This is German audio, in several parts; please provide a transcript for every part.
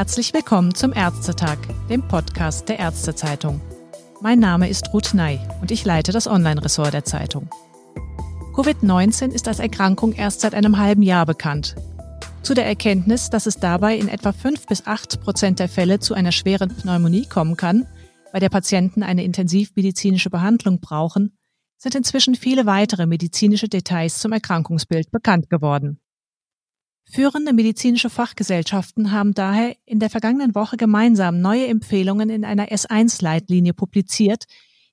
Herzlich willkommen zum Ärztetag, dem Podcast der Ärztezeitung. Mein Name ist Ruth Ney und ich leite das Online-Ressort der Zeitung. Covid-19 ist als Erkrankung erst seit einem halben Jahr bekannt. Zu der Erkenntnis, dass es dabei in etwa 5 bis 8 Prozent der Fälle zu einer schweren Pneumonie kommen kann, bei der Patienten eine intensivmedizinische Behandlung brauchen, sind inzwischen viele weitere medizinische Details zum Erkrankungsbild bekannt geworden. Führende medizinische Fachgesellschaften haben daher in der vergangenen Woche gemeinsam neue Empfehlungen in einer S1-Leitlinie publiziert,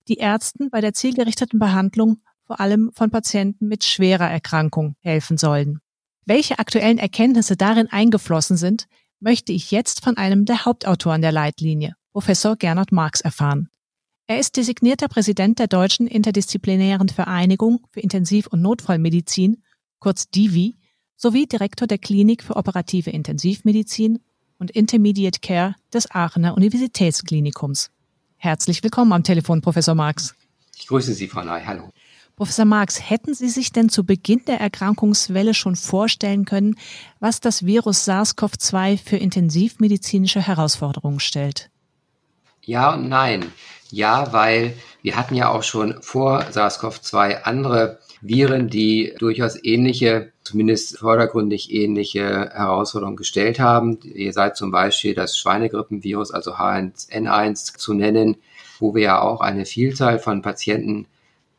die Ärzten bei der zielgerichteten Behandlung vor allem von Patienten mit schwerer Erkrankung helfen sollen. Welche aktuellen Erkenntnisse darin eingeflossen sind, möchte ich jetzt von einem der Hauptautoren der Leitlinie, Professor Gernot Marx, erfahren. Er ist designierter Präsident der Deutschen Interdisziplinären Vereinigung für Intensiv- und Notfallmedizin, kurz DIVI, sowie Direktor der Klinik für operative Intensivmedizin und Intermediate Care des Aachener Universitätsklinikums. Herzlich willkommen am Telefon, Professor Marx. Ich grüße Sie, Frau Ney. Hallo. Professor Marx, hätten Sie sich denn zu Beginn der Erkrankungswelle schon vorstellen können, was das Virus SARS-CoV-2 für intensivmedizinische Herausforderungen stellt? Ja und nein. Ja, weil wir hatten ja auch schon vor SARS-CoV-2 andere Viren, die durchaus ähnliche, zumindest vordergründig ähnliche Herausforderungen gestellt haben. Ihr seid zum Beispiel das Schweinegrippenvirus, also H1N1 zu nennen, wo wir ja auch eine Vielzahl von Patienten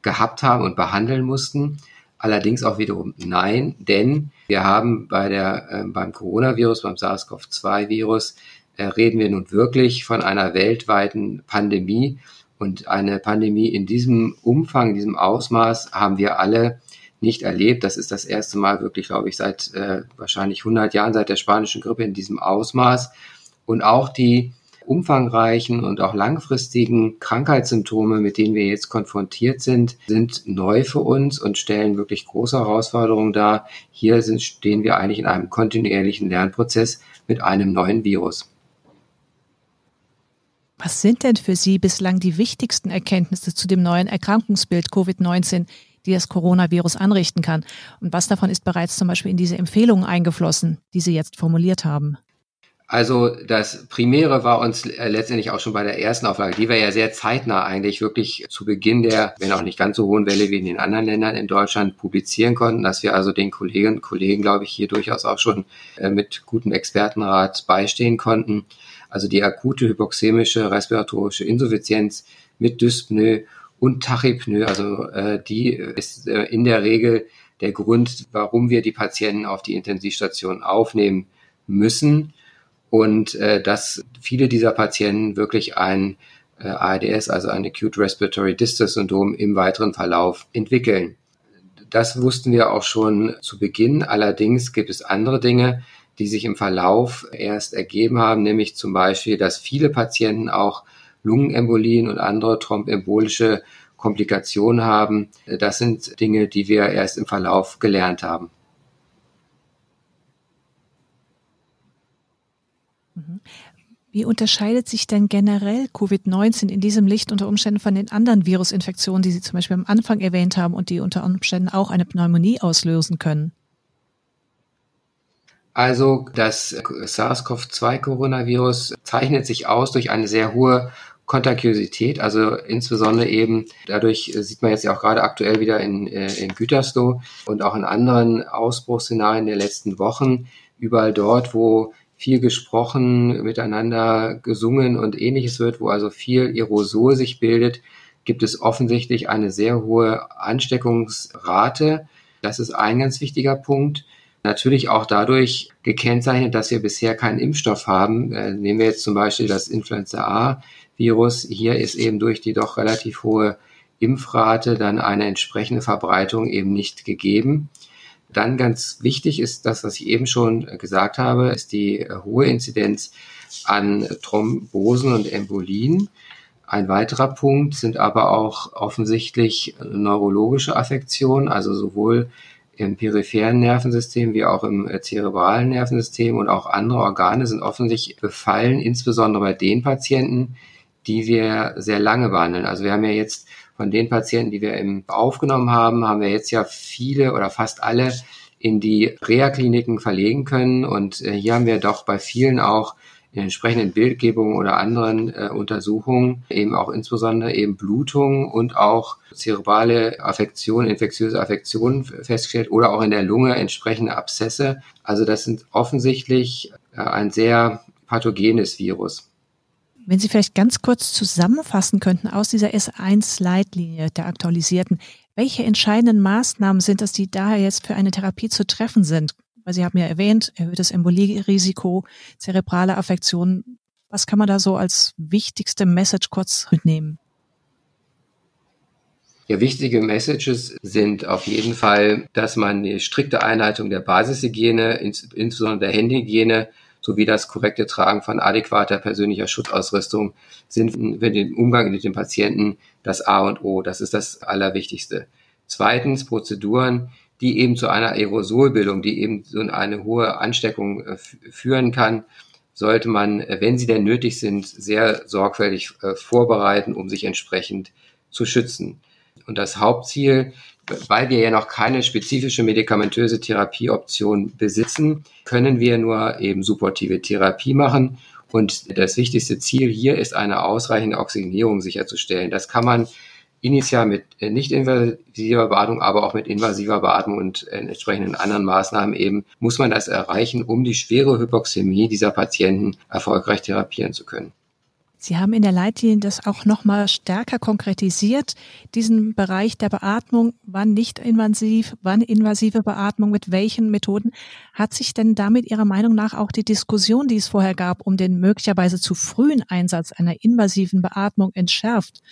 gehabt haben und behandeln mussten. Allerdings auch wiederum nein, denn wir haben bei der, äh, beim Coronavirus, beim SARS-CoV-2-Virus, äh, reden wir nun wirklich von einer weltweiten Pandemie und eine Pandemie in diesem Umfang, in diesem Ausmaß haben wir alle nicht erlebt. Das ist das erste Mal wirklich, glaube ich, seit äh, wahrscheinlich 100 Jahren, seit der spanischen Grippe in diesem Ausmaß. Und auch die umfangreichen und auch langfristigen Krankheitssymptome, mit denen wir jetzt konfrontiert sind, sind neu für uns und stellen wirklich große Herausforderungen dar. Hier sind, stehen wir eigentlich in einem kontinuierlichen Lernprozess mit einem neuen Virus. Was sind denn für Sie bislang die wichtigsten Erkenntnisse zu dem neuen Erkrankungsbild Covid-19, die das Coronavirus anrichten kann? Und was davon ist bereits zum Beispiel in diese Empfehlungen eingeflossen, die Sie jetzt formuliert haben? Also das Primäre war uns äh, letztendlich auch schon bei der ersten Auflage, die wir ja sehr zeitnah eigentlich wirklich zu Beginn der, wenn auch nicht ganz so hohen Welle wie in den anderen Ländern in Deutschland publizieren konnten, dass wir also den Kolleginnen und Kollegen, glaube ich, hier durchaus auch schon äh, mit gutem Expertenrat beistehen konnten. Also die akute hypoxemische respiratorische Insuffizienz mit Dyspnoe und Tachypnoe, also äh, die ist in der Regel der Grund, warum wir die Patienten auf die Intensivstation aufnehmen müssen und äh, dass viele dieser Patienten wirklich ein äh, ARDS, also ein Acute Respiratory Distress Syndrom im weiteren Verlauf entwickeln. Das wussten wir auch schon zu Beginn. Allerdings gibt es andere Dinge, die sich im Verlauf erst ergeben haben, nämlich zum Beispiel, dass viele Patienten auch Lungenembolien und andere thrombembolische Komplikationen haben. Das sind Dinge, die wir erst im Verlauf gelernt haben. Wie unterscheidet sich denn generell Covid-19 in diesem Licht unter Umständen von den anderen Virusinfektionen, die Sie zum Beispiel am Anfang erwähnt haben und die unter Umständen auch eine Pneumonie auslösen können? Also das SARS-CoV-2-Coronavirus zeichnet sich aus durch eine sehr hohe Kontagiosität, also insbesondere eben dadurch sieht man jetzt ja auch gerade aktuell wieder in, äh, in Gütersloh und auch in anderen Ausbruchsszenarien der letzten Wochen, überall dort, wo viel gesprochen, miteinander gesungen und ähnliches wird, wo also viel Aerosol sich bildet, gibt es offensichtlich eine sehr hohe Ansteckungsrate. Das ist ein ganz wichtiger Punkt. Natürlich auch dadurch gekennzeichnet, dass wir bisher keinen Impfstoff haben. Äh, nehmen wir jetzt zum Beispiel das Influenza A-Virus. Hier ist eben durch die doch relativ hohe Impfrate dann eine entsprechende Verbreitung eben nicht gegeben. Dann ganz wichtig ist das, was ich eben schon gesagt habe, ist die hohe Inzidenz an Thrombosen und Embolien. Ein weiterer Punkt sind aber auch offensichtlich neurologische Affektionen, also sowohl im peripheren Nervensystem wie auch im äh, zerebralen Nervensystem und auch andere Organe sind offensichtlich befallen, insbesondere bei den Patienten, die wir sehr lange behandeln. Also wir haben ja jetzt von den Patienten, die wir im aufgenommen haben, haben wir jetzt ja viele oder fast alle in die Reha-Kliniken verlegen können. Und äh, hier haben wir doch bei vielen auch in entsprechenden Bildgebungen oder anderen äh, Untersuchungen eben auch insbesondere eben Blutungen und auch zerebrale Affektionen, infektiöse Affektionen festgestellt oder auch in der Lunge entsprechende Abszesse. Also das sind offensichtlich äh, ein sehr pathogenes Virus. Wenn Sie vielleicht ganz kurz zusammenfassen könnten aus dieser S1-Leitlinie der aktualisierten, welche entscheidenden Maßnahmen sind es, die daher jetzt für eine Therapie zu treffen sind? Weil Sie haben ja erwähnt, erhöhtes Embolierisiko, zerebrale Affektionen. Was kann man da so als wichtigste Message kurz mitnehmen? Ja, wichtige Messages sind auf jeden Fall, dass man die strikte Einhaltung der Basishygiene, insbesondere der Händehygiene, sowie das korrekte Tragen von adäquater persönlicher Schutzausrüstung sind für den Umgang mit den Patienten das A und O. Das ist das Allerwichtigste. Zweitens Prozeduren, die eben zu einer Aerosolbildung, die eben so eine hohe Ansteckung äh, führen kann, sollte man, wenn sie denn nötig sind, sehr sorgfältig äh, vorbereiten, um sich entsprechend zu schützen. Und das Hauptziel, weil wir ja noch keine spezifische medikamentöse Therapieoption besitzen, können wir nur eben supportive Therapie machen. Und das wichtigste Ziel hier ist eine ausreichende Oxygenierung sicherzustellen. Das kann man initial mit äh, nicht invasiver Beatmung, aber auch mit invasiver Beatmung und äh, entsprechenden anderen Maßnahmen eben, muss man das erreichen, um die schwere Hypoxämie dieser Patienten erfolgreich therapieren zu können. Sie haben in der Leitlinie das auch nochmal stärker konkretisiert, diesen Bereich der Beatmung, wann nicht invasiv, wann invasive Beatmung, mit welchen Methoden. Hat sich denn damit Ihrer Meinung nach auch die Diskussion, die es vorher gab, um den möglicherweise zu frühen Einsatz einer invasiven Beatmung entschärft?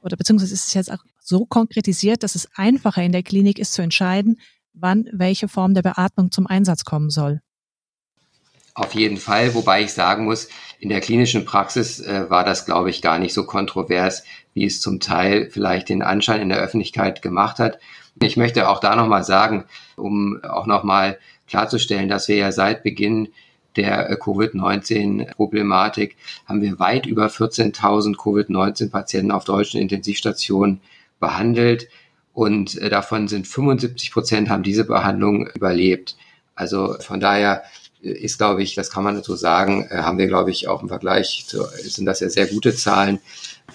Oder beziehungsweise ist es jetzt auch so konkretisiert, dass es einfacher in der Klinik ist zu entscheiden, wann welche Form der Beatmung zum Einsatz kommen soll? Auf jeden Fall, wobei ich sagen muss, in der klinischen Praxis äh, war das, glaube ich, gar nicht so kontrovers, wie es zum Teil vielleicht den Anschein in der Öffentlichkeit gemacht hat. Ich möchte auch da nochmal sagen, um auch nochmal klarzustellen, dass wir ja seit Beginn der äh, Covid-19-Problematik haben wir weit über 14.000 Covid-19-Patienten auf deutschen Intensivstationen behandelt und äh, davon sind 75 Prozent haben diese Behandlung überlebt. Also von daher ist, glaube ich, das kann man so sagen, äh, haben wir, glaube ich, auch im Vergleich, zu, sind das ja sehr gute Zahlen,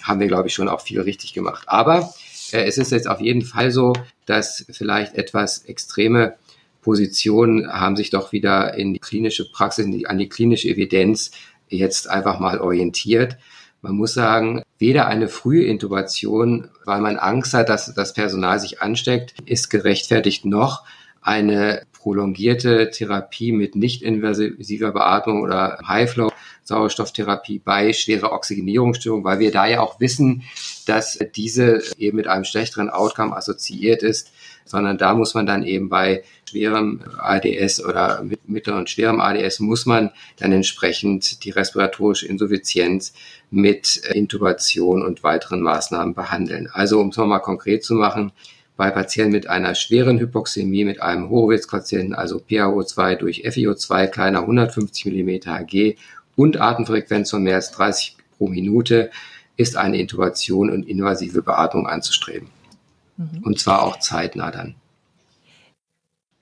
haben wir, glaube ich, schon auch viel richtig gemacht. Aber äh, es ist jetzt auf jeden Fall so, dass vielleicht etwas extreme Positionen haben sich doch wieder in die klinische Praxis, die, an die klinische Evidenz jetzt einfach mal orientiert. Man muss sagen, weder eine frühe Intubation, weil man Angst hat, dass das Personal sich ansteckt, ist gerechtfertigt, noch eine prolongierte Therapie mit nicht invasiver Beatmung oder High-Flow Sauerstofftherapie bei schwerer Oxygenierungsstörung, weil wir da ja auch wissen, dass diese eben mit einem schlechteren Outcome assoziiert ist, sondern da muss man dann eben bei schwerem ADS oder mit mittlerem und schwerem ADS muss man dann entsprechend die respiratorische Insuffizienz mit Intubation und weiteren Maßnahmen behandeln. Also um es nochmal konkret zu machen, bei Patienten mit einer schweren Hypoxämie, mit einem Hochwitz-Quotienten, also PaO2 durch FiO2 kleiner 150 mm Hg und Atemfrequenz von mehr als 30 pro Minute, ist eine Intubation und invasive Beatmung anzustreben. Mhm. Und zwar auch zeitnah dann.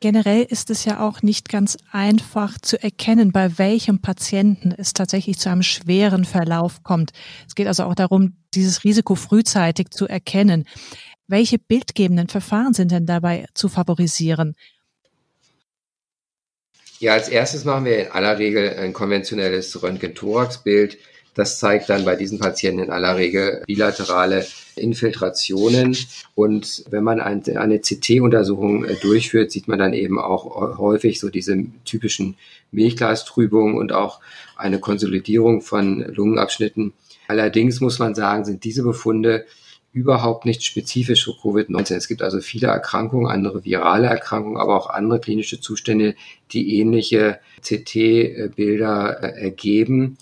Generell ist es ja auch nicht ganz einfach zu erkennen, bei welchem Patienten es tatsächlich zu einem schweren Verlauf kommt. Es geht also auch darum, dieses Risiko frühzeitig zu erkennen. Welche bildgebenden Verfahren sind denn dabei zu favorisieren? Ja, als erstes machen wir in aller Regel ein konventionelles Röntgen-Thorax-Bild. Das zeigt dann bei diesen Patienten in aller Regel bilaterale Infiltrationen. Und wenn man eine CT-Untersuchung äh, durchführt, sieht man dann eben auch häufig so diese typischen Milchglastrübungen und auch eine Konsolidierung von Lungenabschnitten. Allerdings muss man sagen, sind diese Befunde überhaupt nicht spezifisch für Covid-19. Es gibt also viele Erkrankungen, andere virale Erkrankungen, aber auch andere klinische Zustände, die ähnliche CT-Bilder äh, ergeben.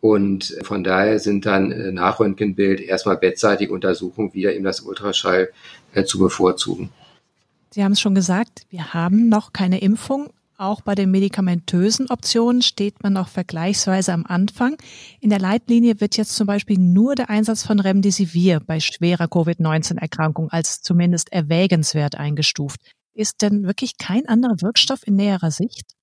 Und von daher sind dann äh, nach Röntgenbild erstmal bettseitige Untersuchungen wieder eben das Ultraschall äh, zu bevorzugen. Sie haben es schon gesagt, wir haben noch keine Impfung, Auch bei den medikamentösen Optionen steht man noch vergleichsweise am Anfang. In der Leitlinie wird jetzt zum Beispiel nur der Einsatz von Remdesivir bei schwerer Covid-19-Erkrankung als zumindest erwägenswert eingestuft. Ist denn wirklich kein anderer Wirkstoff in näherer Sicht?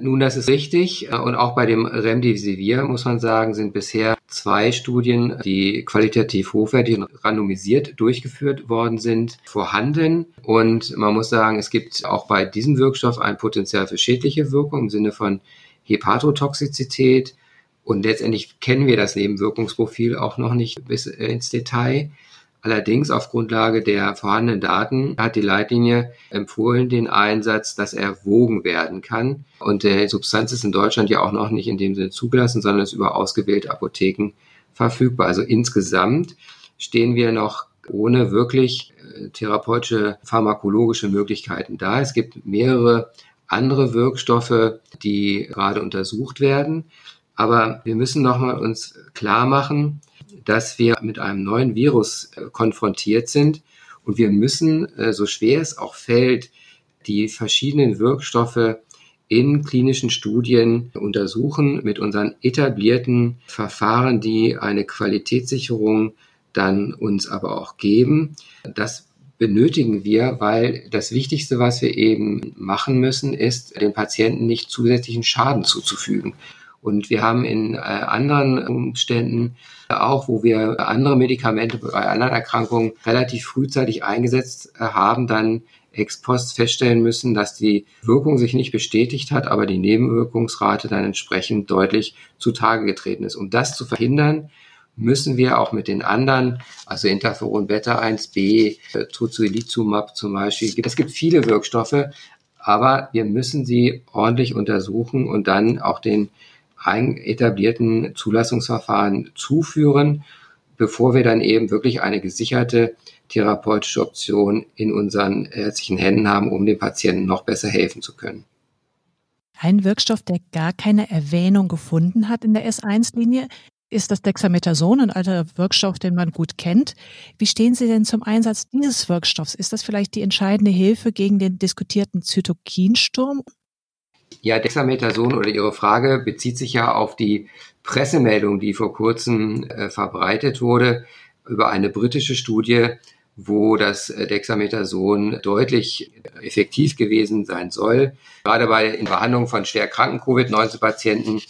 Nun, das ist richtig. Und auch bei dem Remdesivir, muss man sagen, sind bisher zwei Studien, die qualitativ hochwertig und randomisiert durchgeführt worden sind, vorhanden. Und man muss sagen, es gibt auch bei diesem Wirkstoff ein Potenzial für schädliche Wirkung im Sinne von Hepatotoxizität. Und letztendlich kennen wir das Nebenwirkungsprofil auch noch nicht bis ins Detail. Allerdings auf Grundlage der vorhandenen Daten hat die Leitlinie empfohlen den Einsatz, dass er wogen werden kann. Und die Substanz ist in Deutschland ja auch noch nicht in dem Sinne zugelassen, sondern ist über ausgewählte Apotheken verfügbar. Also insgesamt stehen wir noch ohne wirklich äh, therapeutische pharmakologische Möglichkeiten da. Es gibt mehrere andere Wirkstoffe, die gerade untersucht werden. Aber wir müssen nochmal uns klar machen, dass wir mit einem neuen Virus äh, konfrontiert sind und wir müssen, äh, so schwer es auch fällt, die verschiedenen Wirkstoffe in klinischen Studien untersuchen mit unseren etablierten Verfahren, die eine Qualitätssicherung dann uns aber auch geben. Das benötigen wir, weil das Wichtigste, was wir eben machen müssen, ist, den Patienten nicht zusätzlichen Schaden zuzufügen. Und wir haben in äh, anderen Umständen auch, wo wir andere Medikamente bei anderen Erkrankungen relativ frühzeitig eingesetzt äh, haben, dann ex post feststellen müssen, dass die Wirkung sich nicht bestätigt hat, aber die Nebenwirkungsrate dann entsprechend deutlich zutage getreten ist. Um das zu verhindern, müssen wir auch mit den anderen, also Interferon Beta 1b, äh, Tocilizumab zum Beispiel, es gibt viele Wirkstoffe, aber wir müssen sie ordentlich untersuchen und dann auch den etablierten Zulassungsverfahren zuführen, bevor wir dann eben wirklich eine gesicherte therapeutische Option in unseren ärztlichen Händen haben, um dem Patienten noch besser helfen zu können. Ein Wirkstoff, der gar keine Erwähnung gefunden hat in der S1-Linie, ist das Dexamethason, ein alter Wirkstoff, den man gut kennt. Wie stehen Sie denn zum Einsatz dieses Wirkstoffs? Ist das vielleicht die entscheidende Hilfe gegen den diskutierten Zytokinsturm? Ja, Dexamethason oder Ihre Frage bezieht sich ja auf die Pressemeldung, die vor kurzem äh, verbreitet wurde über eine britische Studie, wo das äh, Dexamethason deutlich effektiv gewesen sein soll. Gerade bei in Behandlung von schwer kranken Covid-19-Patienten,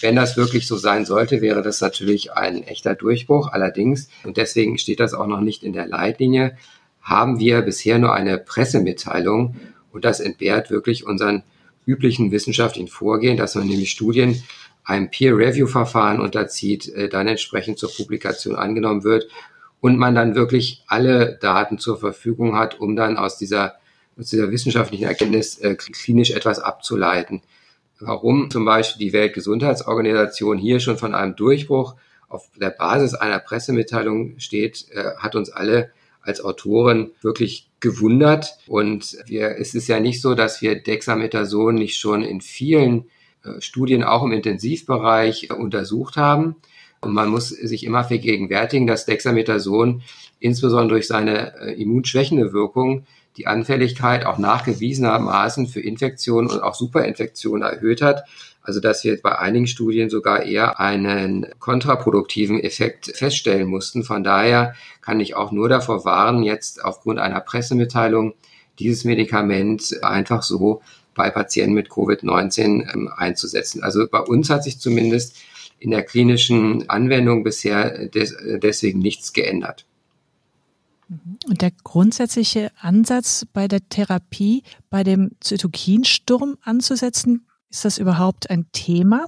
wenn das wirklich so sein sollte, wäre das natürlich ein echter Durchbruch. Allerdings, und deswegen steht das auch noch nicht in der Leitlinie, haben wir bisher nur eine Pressemitteilung und das entbehrt wirklich unseren üblichen wissenschaftlichen Vorgehen, dass man nämlich Studien einem Peer-Review-Verfahren unterzieht, äh, dann entsprechend zur Publikation angenommen wird und man dann wirklich alle Daten zur Verfügung hat, um dann aus dieser, aus dieser wissenschaftlichen Erkenntnis äh, klinisch etwas abzuleiten. Warum zum Beispiel die Weltgesundheitsorganisation hier schon von einem Durchbruch auf der Basis einer Pressemitteilung steht, äh, hat uns alle als Autoren wirklich gewundert. Und wir, es ist ja nicht so, dass wir Dexamethason nicht schon in vielen äh, Studien auch im Intensivbereich äh, untersucht haben. Und man muss sich immer vergegenwärtigen, dass Dexamethason insbesondere durch seine äh, immunschwächende Wirkung die Anfälligkeit auch nachgewiesenermaßen für Infektionen und auch Superinfektionen erhöht hat. Also dass wir bei einigen Studien sogar eher einen kontraproduktiven Effekt feststellen mussten. Von daher kann ich auch nur davor warnen, jetzt aufgrund einer Pressemitteilung dieses Medikament einfach so bei Patienten mit Covid-19 ähm, einzusetzen. Also bei uns hat sich zumindest in der klinischen Anwendung bisher des, deswegen nichts geändert. Und der grundsätzliche Ansatz bei der Therapie, bei dem Zytokinsturm anzusetzen, ist das überhaupt ein Thema?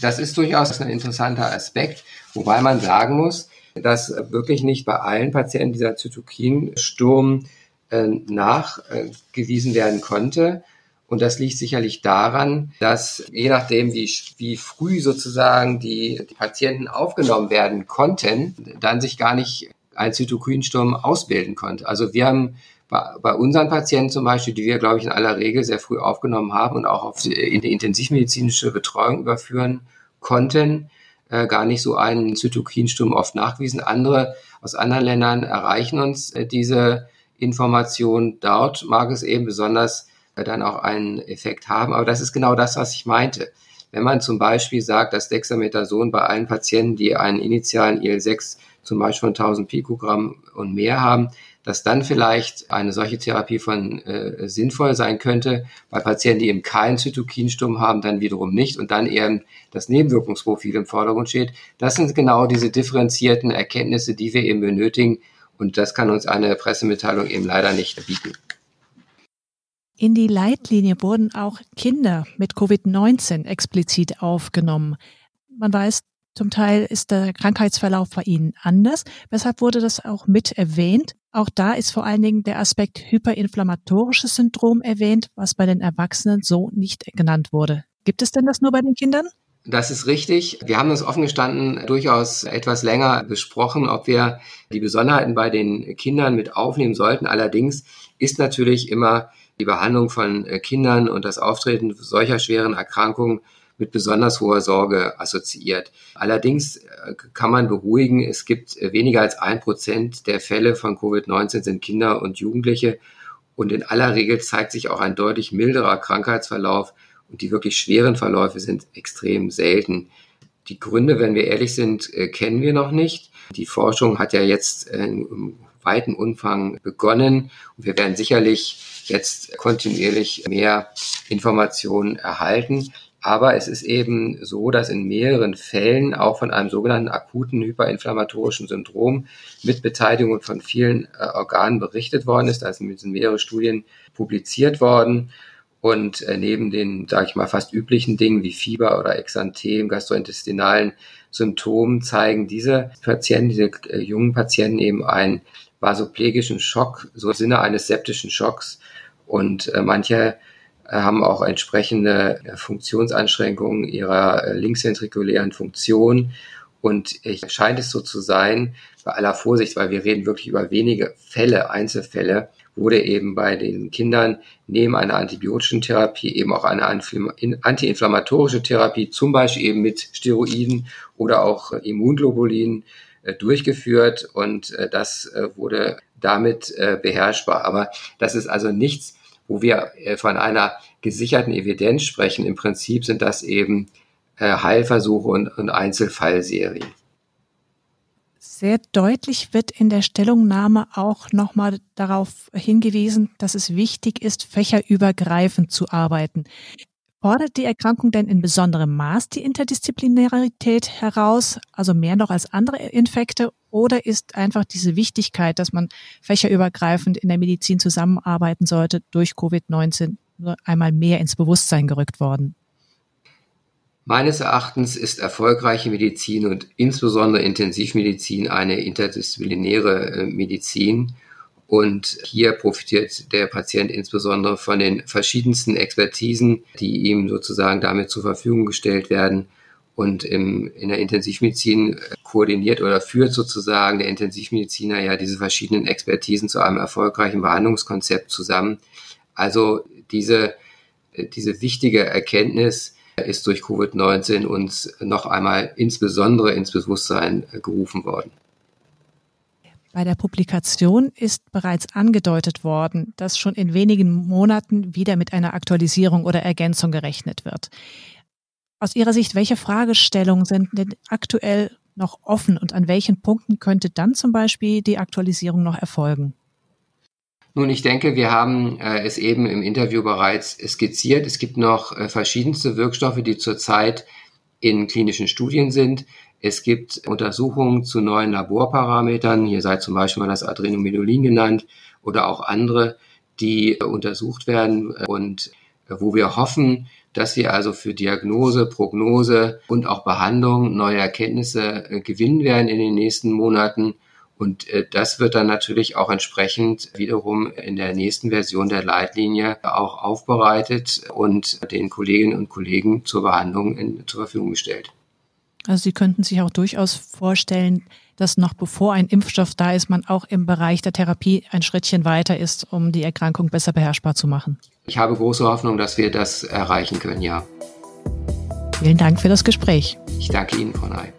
Das ist durchaus ein interessanter Aspekt, wobei man sagen muss, dass wirklich nicht bei allen Patienten dieser Zytokinsturm äh, nachgewiesen werden konnte. Und das liegt sicherlich daran, dass je nachdem, wie, wie früh sozusagen die, die Patienten aufgenommen werden konnten, dann sich gar nicht ein Zytokinsturm ausbilden konnte. Also wir haben bei, bei unseren Patienten zum Beispiel, die wir, glaube ich, in aller Regel sehr früh aufgenommen haben und auch auf die, in die intensivmedizinische Betreuung überführen konnten, äh, gar nicht so einen Zytokinsturm oft nachgewiesen. Andere aus anderen Ländern erreichen uns äh, diese Informationen. Dort mag es eben besonders dann auch einen Effekt haben. Aber das ist genau das, was ich meinte. Wenn man zum Beispiel sagt, dass Dexamethason bei allen Patienten, die einen initialen IL-6 zum Beispiel von 1000 Pikogramm und mehr haben, dass dann vielleicht eine solche Therapie von äh, sinnvoll sein könnte. Bei Patienten, die eben keinen Zytokinsturm haben, dann wiederum nicht und dann eher das Nebenwirkungsprofil im Vordergrund steht. Das sind genau diese differenzierten Erkenntnisse, die wir eben benötigen und das kann uns eine Pressemitteilung eben leider nicht bieten. In die Leitlinie wurden auch Kinder mit Covid-19 explizit aufgenommen. Man weiß, zum Teil ist der Krankheitsverlauf bei ihnen anders. Weshalb wurde das auch mit erwähnt? Auch da ist vor allen Dingen der Aspekt hyperinflammatorisches Syndrom erwähnt, was bei den Erwachsenen so nicht genannt wurde. Gibt es denn das nur bei den Kindern? Das ist richtig. Wir haben das offen gestanden durchaus etwas länger besprochen, ob wir die Besonderheiten bei den Kindern mit aufnehmen sollten. Allerdings ist natürlich immer die Behandlung von Kindern und das Auftreten solcher schweren Erkrankungen mit besonders hoher Sorge assoziiert. Allerdings äh, kann man beruhigen, es gibt äh, weniger als ein Prozent der Fälle von Covid-19 sind Kinder und Jugendliche und in aller Regel zeigt sich auch ein deutlich milderer Krankheitsverlauf und die wirklich schweren Verläufe sind extrem selten. Die Gründe, wenn wir ehrlich sind, äh, kennen wir noch nicht. Die Forschung hat ja jetzt im weiten Umfang begonnen und wir werden sicherlich jetzt kontinuierlich mehr Informationen erhalten. Aber es ist eben so, dass in mehreren Fällen auch von einem sogenannten akuten hyperinflammatorischen Syndrom mit Beteiligung von vielen äh, Organen berichtet worden ist. Da sind mehrere Studien publiziert worden. Und äh, neben den, sage ich mal, fast üblichen Dingen wie Fieber oder Exanthem, gastrointestinalen Symptomen zeigen diese Patienten, diese äh, jungen Patienten eben einen vasoplegischen Schock, so im Sinne eines septischen Schocks. Und äh, manche haben auch entsprechende äh, Funktionseinschränkungen ihrer äh, linksventrikulären Funktion. Und es scheint es so zu sein, bei aller Vorsicht, weil wir reden wirklich über wenige Fälle, Einzelfälle, wurde eben bei den Kindern neben einer antibiotischen Therapie eben auch eine antiinflammatorische Therapie, zum Beispiel eben mit Steroiden oder auch Immunglobulinen äh, durchgeführt und das wurde damit beherrschbar. Aber das ist also nichts, wo wir äh, von einer gesicherten Evidenz sprechen. Im Prinzip sind das eben äh, Heilversuche und, und Einzelfallserien. Sehr deutlich wird in der Stellungnahme auch nochmal darauf hingewiesen, dass es wichtig ist, fächerübergreifend zu arbeiten. Fordert die Erkrankung denn in besonderem Maß die Interdisziplinarität heraus, also mehr noch als andere Infekte, oder ist einfach diese Wichtigkeit, dass man fächerübergreifend in der Medizin zusammenarbeiten sollte, durch Covid-19 nur einmal mehr ins Bewusstsein gerückt worden? Meines Erachtens ist erfolgreiche Medizin und insbesondere Intensivmedizin eine interdisziplinäre äh, Medizin und hier profitiert der Patient insbesondere von den verschiedensten Expertisen, die ihm sozusagen damit zur Verfügung gestellt werden. Und im, in der Intensivmedizin äh, koordiniert oder führt sozusagen der Intensivmediziner ja diese verschiedenen Expertisen zu einem erfolgreichen Behandlungskonzept zusammen. Also diese, äh, diese wichtige Erkenntnis ist durch Covid-19 uns noch einmal insbesondere ins Bewusstsein äh, gerufen worden. Bei der Publikation ist bereits angedeutet worden, dass schon in wenigen Monaten wieder mit einer Aktualisierung oder Ergänzung gerechnet wird. Aus Ihrer Sicht, welche Fragestellungen sind denn aktuell noch offen und an welchen Punkten könnte dann zum Beispiel die Aktualisierung noch erfolgen? Nun, ich denke, wir haben äh, es eben im Interview bereits skizziert. Es gibt noch äh, verschiedenste Wirkstoffe, die zurzeit in klinischen Studien sind. Es gibt Untersuchungen zu neuen Laborparametern. Hier sei zum Beispiel mal das Adrenomedulin genannt oder auch andere, die untersucht werden und wo wir hoffen, dass wir also für Diagnose, Prognose und auch Behandlung neue Erkenntnisse äh, gewinnen werden in den nächsten Monaten. Und äh, das wird dann natürlich auch entsprechend wiederum in der nächsten Version der Leitlinie auch aufbereitet und den Kolleginnen und Kollegen zur Behandlung in, zur Verfügung gestellt. Also Sie könnten sich auch durchaus vorstellen, dass noch bevor ein Impfstoff da ist, man auch im Bereich der Therapie ein Schrittchen weiter ist, um die Erkrankung besser beherrschbar zu machen. Ich habe große Hoffnung, dass wir das erreichen können, ja. Vielen Dank für das Gespräch. Ich danke Ihnen, Frau Ney.